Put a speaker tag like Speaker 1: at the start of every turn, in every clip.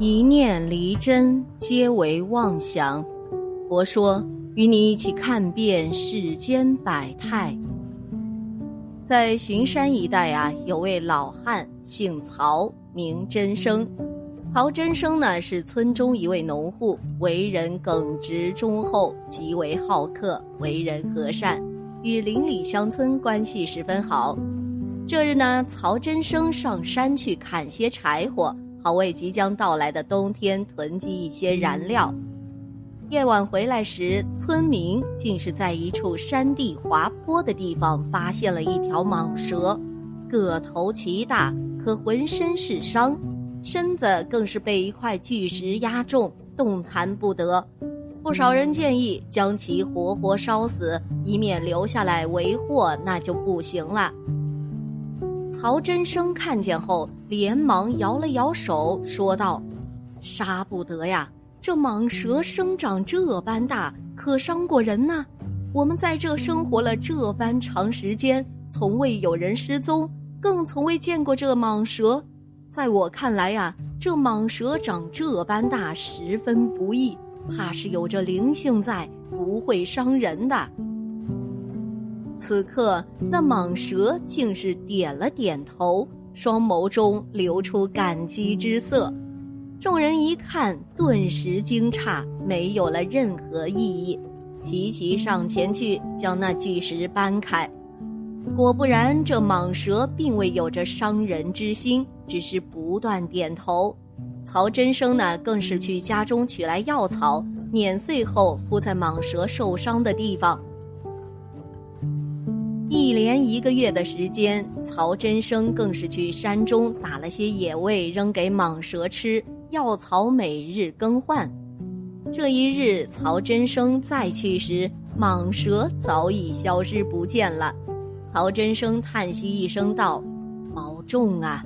Speaker 1: 一念离真，皆为妄想。佛说，与你一起看遍世间百态。在巡山一带啊，有位老汉，姓曹，名真生。曹真生呢，是村中一位农户，为人耿直忠厚，极为好客，为人和善，与邻里乡村关系十分好。这日呢，曹真生上山去砍些柴火。好为即将到来的冬天囤积一些燃料。夜晚回来时，村民竟是在一处山地滑坡的地方发现了一条蟒蛇，个头奇大，可浑身是伤，身子更是被一块巨石压中，动弹不得。不少人建议将其活活烧死，以免留下来为祸，那就不行了。曹真生看见后，连忙摇了摇手，说道：“杀不得呀！这蟒蛇生长这般大，可伤过人呢。我们在这生活了这般长时间，从未有人失踪，更从未见过这蟒蛇。在我看来呀，这蟒蛇长这般大，十分不易，怕是有着灵性在，不会伤人的。”此刻，那蟒蛇竟是点了点头，双眸中流出感激之色。众人一看，顿时惊诧，没有了任何意义，齐齐上前去将那巨石搬开。果不然，这蟒蛇并未有着伤人之心，只是不断点头。曹真生呢，更是去家中取来药草，碾碎后敷在蟒蛇受伤的地方。一连一个月的时间，曹真生更是去山中打了些野味扔给蟒蛇吃，药草每日更换。这一日，曹真生再去时，蟒蛇早已消失不见了。曹真生叹息一声道：“保重啊！”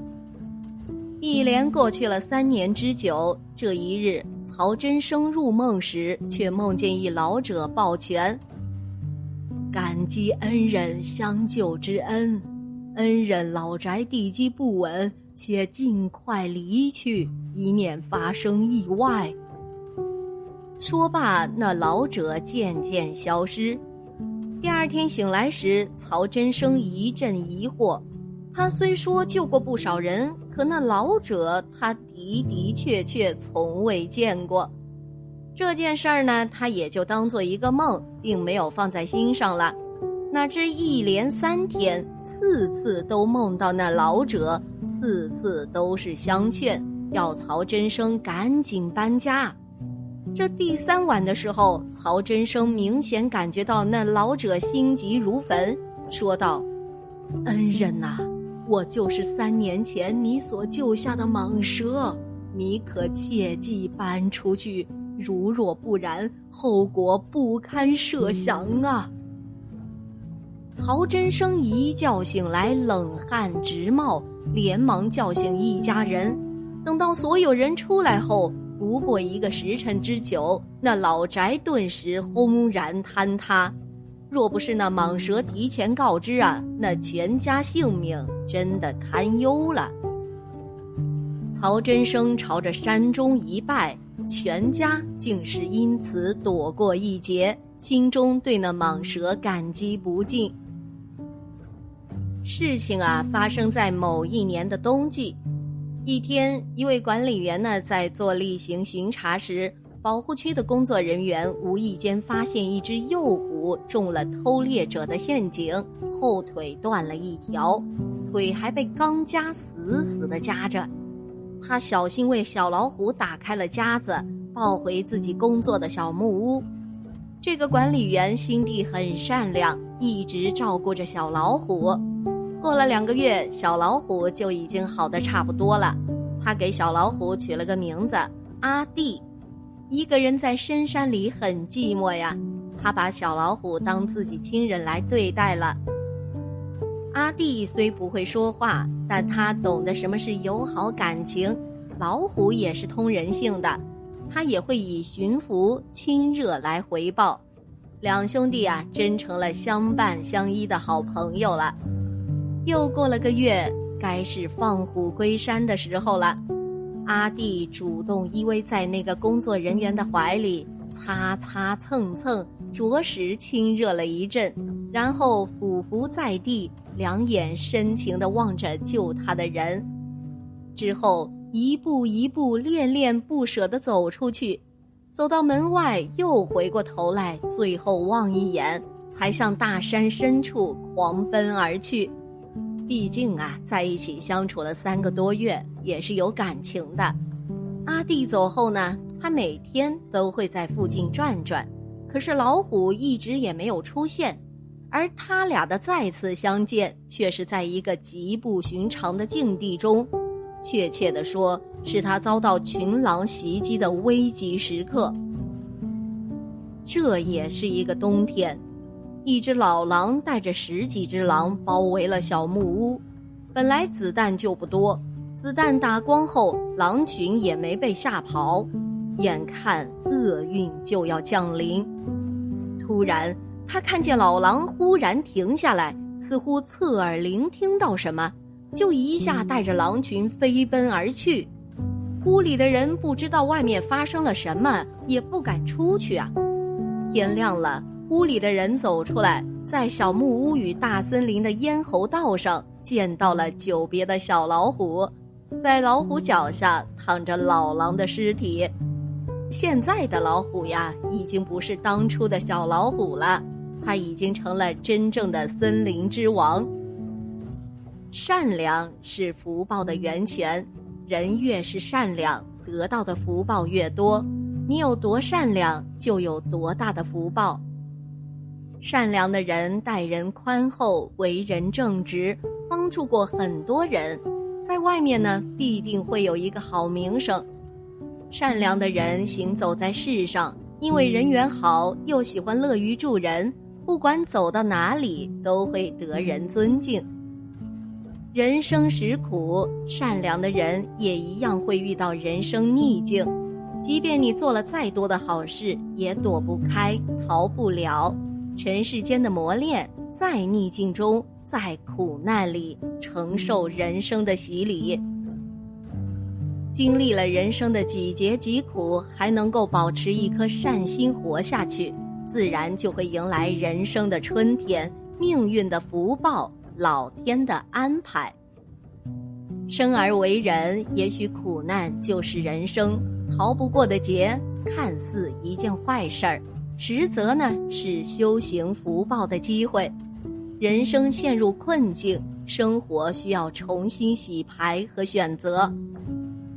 Speaker 1: 一连过去了三年之久，这一日，曹真生入梦时，却梦见一老者抱拳。感激恩人相救之恩，恩人老宅地基不稳，且尽快离去，以免发生意外。说罢，那老者渐渐消失。第二天醒来时，曹真生一阵疑惑。他虽说救过不少人，可那老者他的的确确从未见过。这件事儿呢，他也就当做一个梦，并没有放在心上了。哪知一连三天，次次都梦到那老者，次次都是相劝，要曹真生赶紧搬家。这第三晚的时候，曹真生明显感觉到那老者心急如焚，说道：“恩人呐，我就是三年前你所救下的蟒蛇，你可切记搬出去。”如若不然，后果不堪设想啊！曹真生一觉醒来，冷汗直冒，连忙叫醒一家人。等到所有人出来后，不过一个时辰之久，那老宅顿时轰然坍塌。若不是那蟒蛇提前告知啊，那全家性命真的堪忧了。曹真生朝着山中一拜。全家竟是因此躲过一劫，心中对那蟒蛇感激不尽。事情啊，发生在某一年的冬季，一天，一位管理员呢在做例行巡查时，保护区的工作人员无意间发现一只幼虎中了偷猎者的陷阱，后腿断了一条，腿还被钢夹死死的夹着。他小心为小老虎打开了夹子，抱回自己工作的小木屋。这个管理员心地很善良，一直照顾着小老虎。过了两个月，小老虎就已经好的差不多了。他给小老虎取了个名字阿弟。一个人在深山里很寂寞呀，他把小老虎当自己亲人来对待了。阿弟虽不会说话，但他懂得什么是友好感情。老虎也是通人性的，他也会以驯服、亲热来回报。两兄弟啊，真成了相伴相依的好朋友了。又过了个月，该是放虎归山的时候了。阿弟主动依偎在那个工作人员的怀里，擦擦蹭蹭，着实亲热了一阵，然后俯伏在地，两眼深情地望着救他的人，之后一步一步恋恋不舍地走出去，走到门外又回过头来，最后望一眼，才向大山深处狂奔而去。毕竟啊，在一起相处了三个多月，也是有感情的。阿弟走后呢，他每天都会在附近转转，可是老虎一直也没有出现。而他俩的再次相见，却是在一个极不寻常的境地中，确切的说，是他遭到群狼袭击的危急时刻。这也是一个冬天。一只老狼带着十几只狼包围了小木屋，本来子弹就不多，子弹打光后，狼群也没被吓跑，眼看厄运就要降临。突然，他看见老狼忽然停下来，似乎侧耳聆听到什么，就一下带着狼群飞奔而去。屋里的人不知道外面发生了什么，也不敢出去啊。天亮了。屋里的人走出来，在小木屋与大森林的咽喉道上见到了久别的小老虎，在老虎脚下躺着老狼的尸体。现在的老虎呀，已经不是当初的小老虎了，它已经成了真正的森林之王。善良是福报的源泉，人越是善良，得到的福报越多。你有多善良，就有多大的福报。善良的人待人宽厚，为人正直，帮助过很多人，在外面呢必定会有一个好名声。善良的人行走在世上，因为人缘好，又喜欢乐于助人，不管走到哪里都会得人尊敬。人生实苦，善良的人也一样会遇到人生逆境，即便你做了再多的好事，也躲不开，逃不了。尘世间的磨练，在逆境中，在苦难里承受人生的洗礼，经历了人生的几劫几苦，还能够保持一颗善心活下去，自然就会迎来人生的春天，命运的福报，老天的安排。生而为人，也许苦难就是人生逃不过的劫，看似一件坏事儿。实则呢是修行福报的机会，人生陷入困境，生活需要重新洗牌和选择。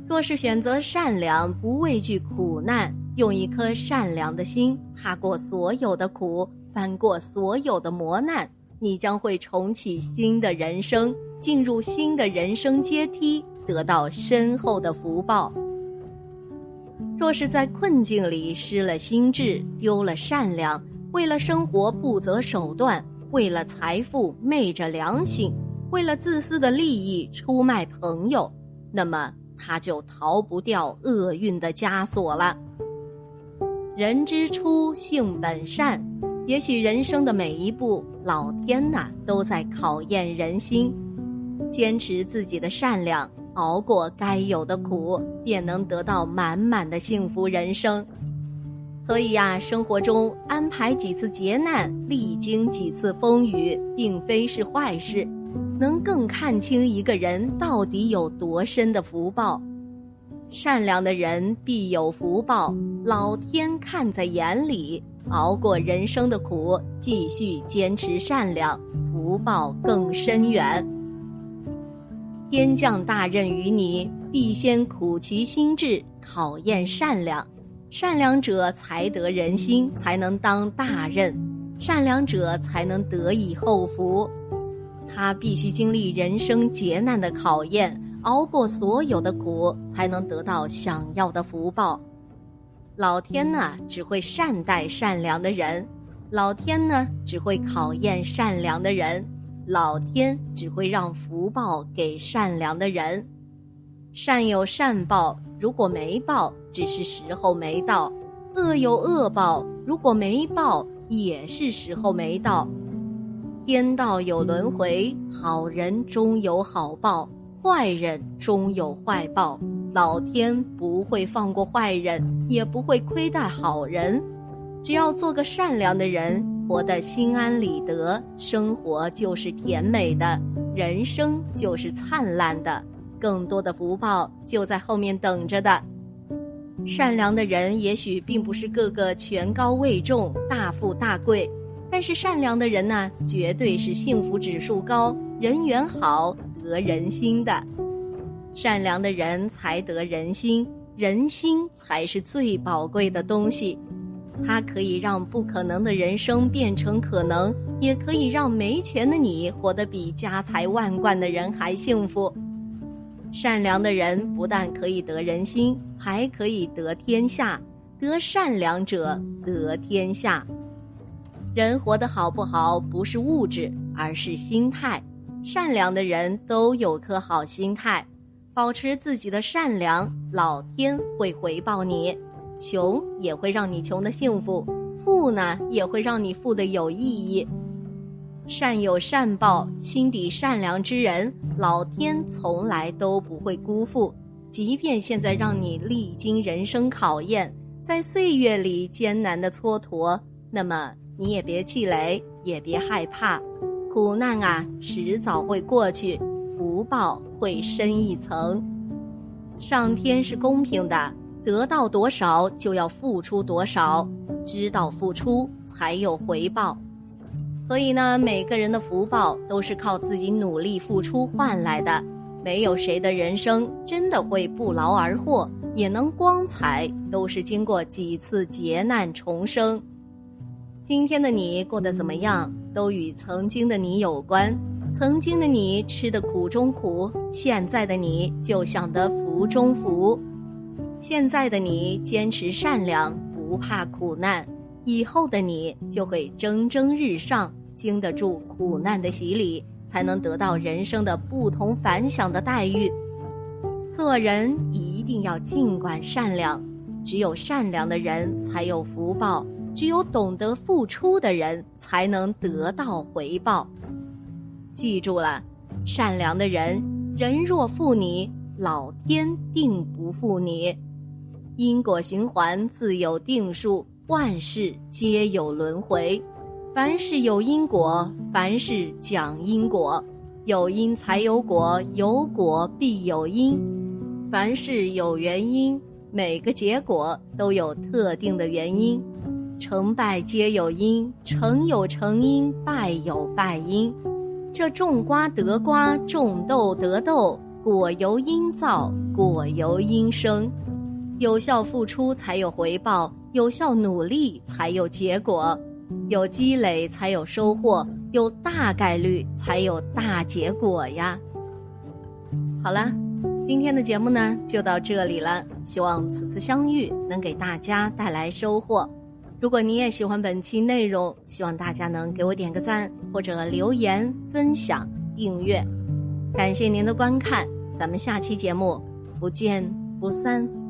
Speaker 1: 若是选择善良，不畏惧苦难，用一颗善良的心踏过所有的苦，翻过所有的磨难，你将会重启新的人生，进入新的人生阶梯，得到深厚的福报。若是在困境里失了心智，丢了善良，为了生活不择手段，为了财富昧着良心，为了自私的利益出卖朋友，那么他就逃不掉厄运的枷锁了。人之初，性本善，也许人生的每一步，老天呐都在考验人心，坚持自己的善良。熬过该有的苦，便能得到满满的幸福人生。所以呀，生活中安排几次劫难，历经几次风雨，并非是坏事，能更看清一个人到底有多深的福报。善良的人必有福报，老天看在眼里。熬过人生的苦，继续坚持善良，福报更深远。天降大任于你，必先苦其心志，考验善良。善良者才得人心，才能当大任；善良者才能得以后福。他必须经历人生劫难的考验，熬过所有的苦，才能得到想要的福报。老天呢，只会善待善良的人；老天呢，只会考验善良的人。老天只会让福报给善良的人，善有善报，如果没报，只是时候没到；恶有恶报，如果没报，也是时候没到。天道有轮回，好人终有好报，坏人终有坏报。老天不会放过坏人，也不会亏待好人。只要做个善良的人，活得心安理得，生活就是甜美的，人生就是灿烂的，更多的福报就在后面等着的。善良的人也许并不是个个权高位重、大富大贵，但是善良的人呢，绝对是幸福指数高、人缘好、得人心的。善良的人才得人心，人心才是最宝贵的东西。它可以让不可能的人生变成可能，也可以让没钱的你活得比家财万贯的人还幸福。善良的人不但可以得人心，还可以得天下。得善良者得天下。人活得好不好，不是物质，而是心态。善良的人都有颗好心态，保持自己的善良，老天会回报你。穷也会让你穷的幸福，富呢也会让你富的有意义。善有善报，心底善良之人，老天从来都不会辜负。即便现在让你历经人生考验，在岁月里艰难的蹉跎，那么你也别气馁，也别害怕。苦难啊，迟早会过去，福报会深一层。上天是公平的，得到多少就要付出多少，知道付出才有回报。所以呢，每个人的福报都是靠自己努力付出换来的，没有谁的人生真的会不劳而获，也能光彩，都是经过几次劫难重生。今天的你过得怎么样，都与曾经的你有关。曾经的你吃的苦中苦，现在的你就享得福中福。现在的你坚持善良，不怕苦难。以后的你就会蒸蒸日上，经得住苦难的洗礼，才能得到人生的不同凡响的待遇。做人一定要尽管善良，只有善良的人才有福报，只有懂得付出的人才能得到回报。记住了，善良的人，人若负你，老天定不负你。因果循环自有定数。万事皆有轮回，凡事有因果，凡事讲因果，有因才有果，有果必有因。凡事有原因，每个结果都有特定的原因。成败皆有因，成有成因，败有败因。这种瓜得瓜，种豆得豆，果由因造，果由因生。有效付出才有回报。有效努力才有结果，有积累才有收获，有大概率才有大结果呀。好了，今天的节目呢就到这里了，希望此次相遇能给大家带来收获。如果你也喜欢本期内容，希望大家能给我点个赞，或者留言、分享、订阅。感谢您的观看，咱们下期节目不见不散。